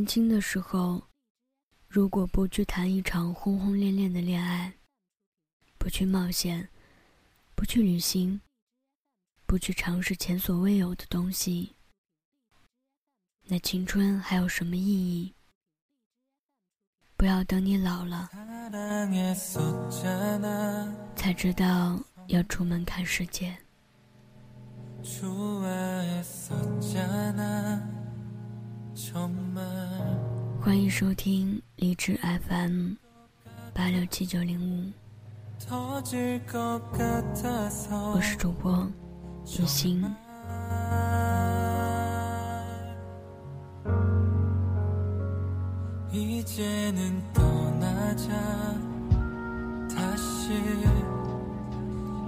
年轻的时候，如果不去谈一场轰轰烈烈的恋爱，不去冒险，不去旅行，不去尝试前所未有的东西，那青春还有什么意义？不要等你老了，才知道要出门看世界。欢迎收听荔枝 FM 八六七九零五，我是主播雨欣。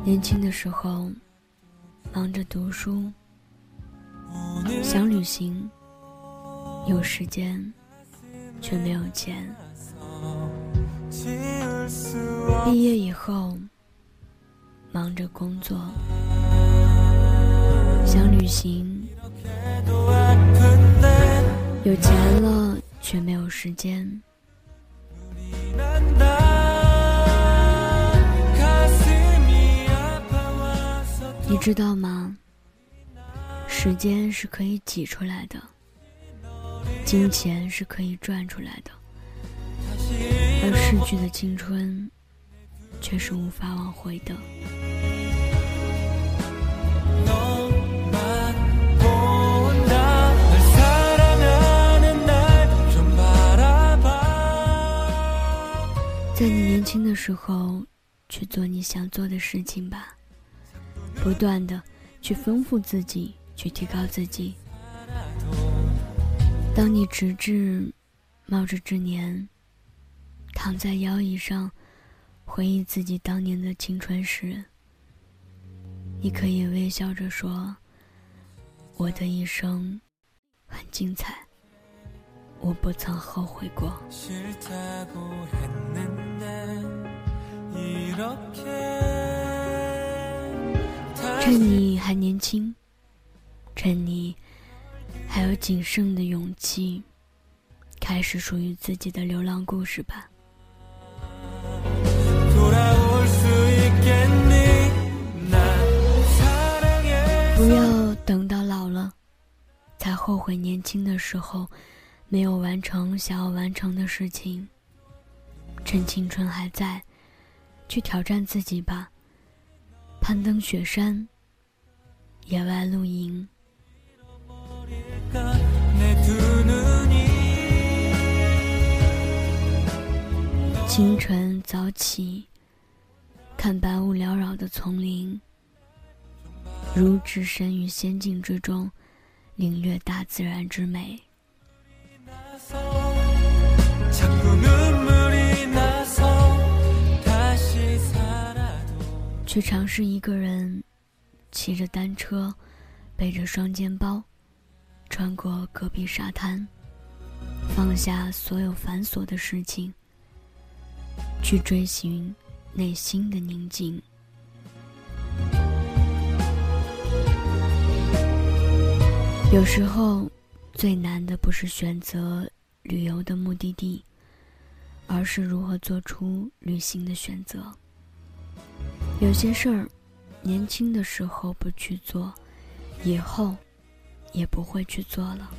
年轻的时候，忙着读书，想旅行。有时间，却没有钱。毕业以后，忙着工作，想旅行。有钱了，却没有时间。你知道吗？时间是可以挤出来的。金钱是可以赚出来的，而逝去的青春却是无法挽回的。在你年轻的时候，去做你想做的事情吧，不断的去丰富自己，去提高自己。当你直至冒着之年，躺在摇椅上，回忆自己当年的青春时，你可以微笑着说：“我的一生很精彩，我不曾后悔过。”趁你还年轻，趁你。还有仅剩的勇气，开始属于自己的流浪故事吧。不要等到老了，才后悔年轻的时候没有完成想要完成的事情。趁青春还在，去挑战自己吧。攀登雪山，野外露营。清晨早起，看白雾缭绕的丛林，如置身于仙境之中，领略大自然之美。去尝试一个人骑着单车，背着双肩包。穿过戈壁沙滩，放下所有繁琐的事情，去追寻内心的宁静。有时候，最难的不是选择旅游的目的地，而是如何做出旅行的选择。有些事儿，年轻的时候不去做，以后。也不会去做了。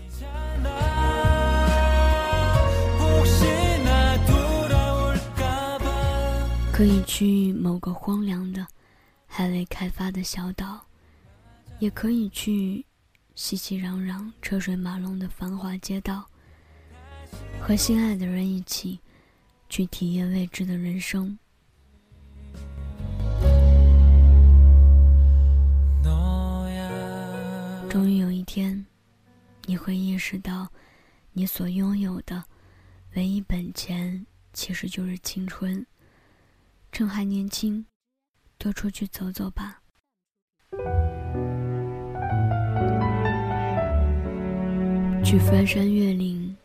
可以去某个荒凉的、还未开发的小岛，也可以去熙熙攘攘、车水马龙的繁华街道，和心爱的人一起去体验未知的人生。终于有一天，你会意识到，你所拥有的唯一本钱其实就是青春。趁还年轻，多出去走走吧。去翻山越岭，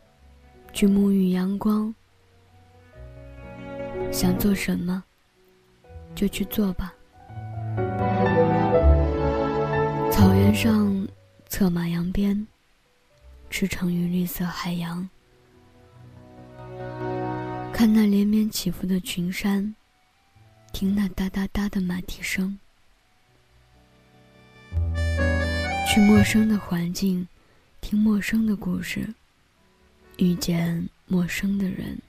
去沐浴阳光。想做什么，就去做吧。草原上。策马扬鞭，驰骋于绿色海洋，看那连绵起伏的群山，听那哒哒哒的马蹄声，去陌生的环境，听陌生的故事，遇见陌生的人，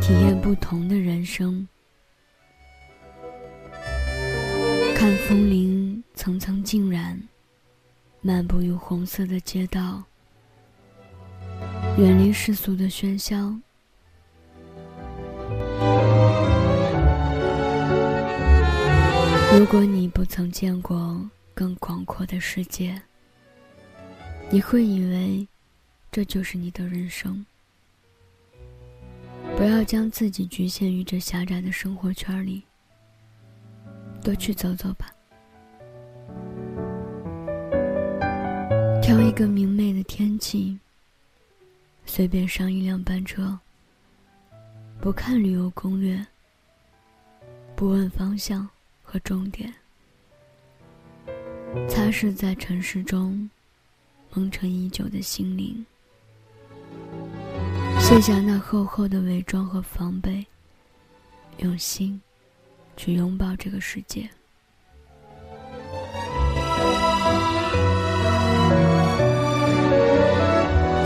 体验不同的人生。看枫林层层浸染，漫步于红色的街道，远离世俗的喧嚣。如果你不曾见过更广阔的世界，你会以为这就是你的人生。不要将自己局限于这狭窄的生活圈里，多去走走吧。挑一个明媚的天气，随便上一辆班车，不看旅游攻略，不问方向。和终点，擦拭在城市中蒙尘已久的心灵，卸下那厚厚的伪装和防备，用心去拥抱这个世界。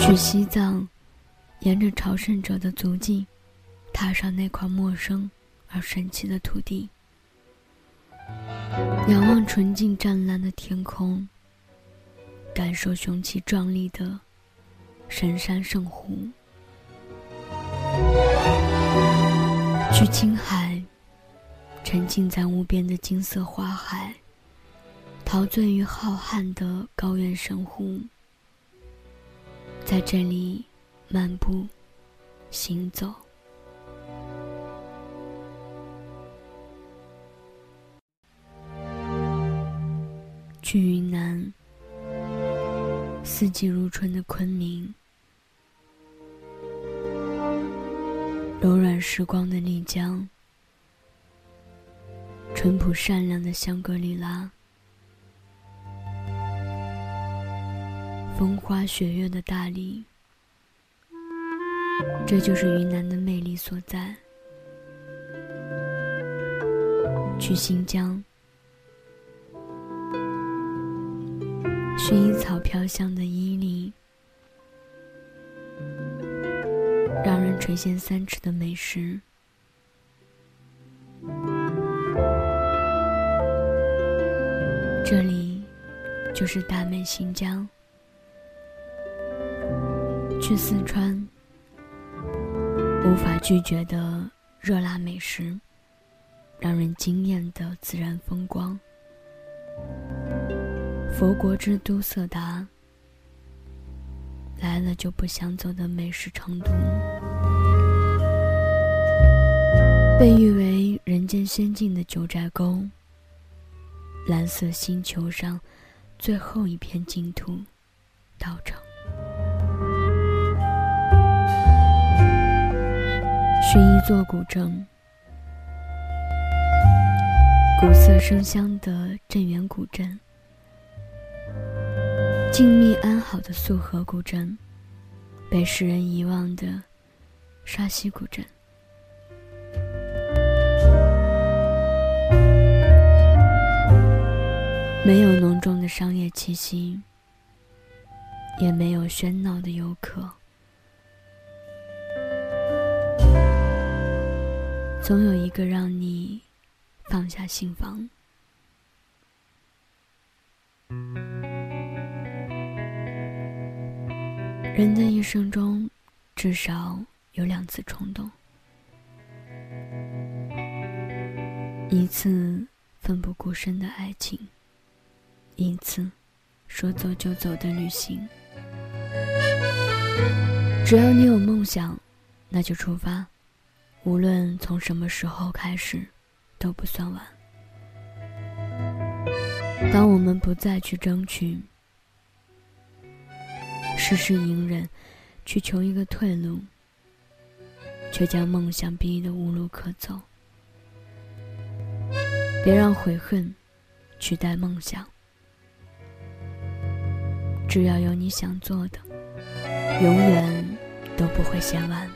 去西藏，沿着朝圣者的足迹，踏上那块陌生而神奇的土地。仰望纯净湛蓝的天空，感受雄奇壮丽的神山圣湖；去青海，沉浸在无边的金色花海，陶醉于浩瀚的高原神湖，在这里漫步、行走。去云南，四季如春的昆明，柔软时光的丽江，淳朴善良的香格里拉，风花雪月的大理，这就是云南的魅力所在。去新疆。薰衣草飘香的伊犁，让人垂涎三尺的美食，这里就是大美新疆。去四川，无法拒绝的热辣美食，让人惊艳的自然风光。佛国之都色达，来了就不想走的美食成都，被誉为人间仙境的九寨沟，蓝色星球上最后一片净土，道场。是一座古镇，古色生香的镇远古镇。静谧安好的素河古镇，被世人遗忘的沙溪古镇，没有浓重的商业气息，也没有喧闹的游客，总有一个让你放下心房。人的一生中，至少有两次冲动：一次奋不顾身的爱情，一次说走就走的旅行。只要你有梦想，那就出发，无论从什么时候开始，都不算晚。当我们不再去争取。事事隐忍，去求一个退路，却将梦想逼得无路可走。别让悔恨取代梦想。只要有你想做的，永远都不会嫌晚。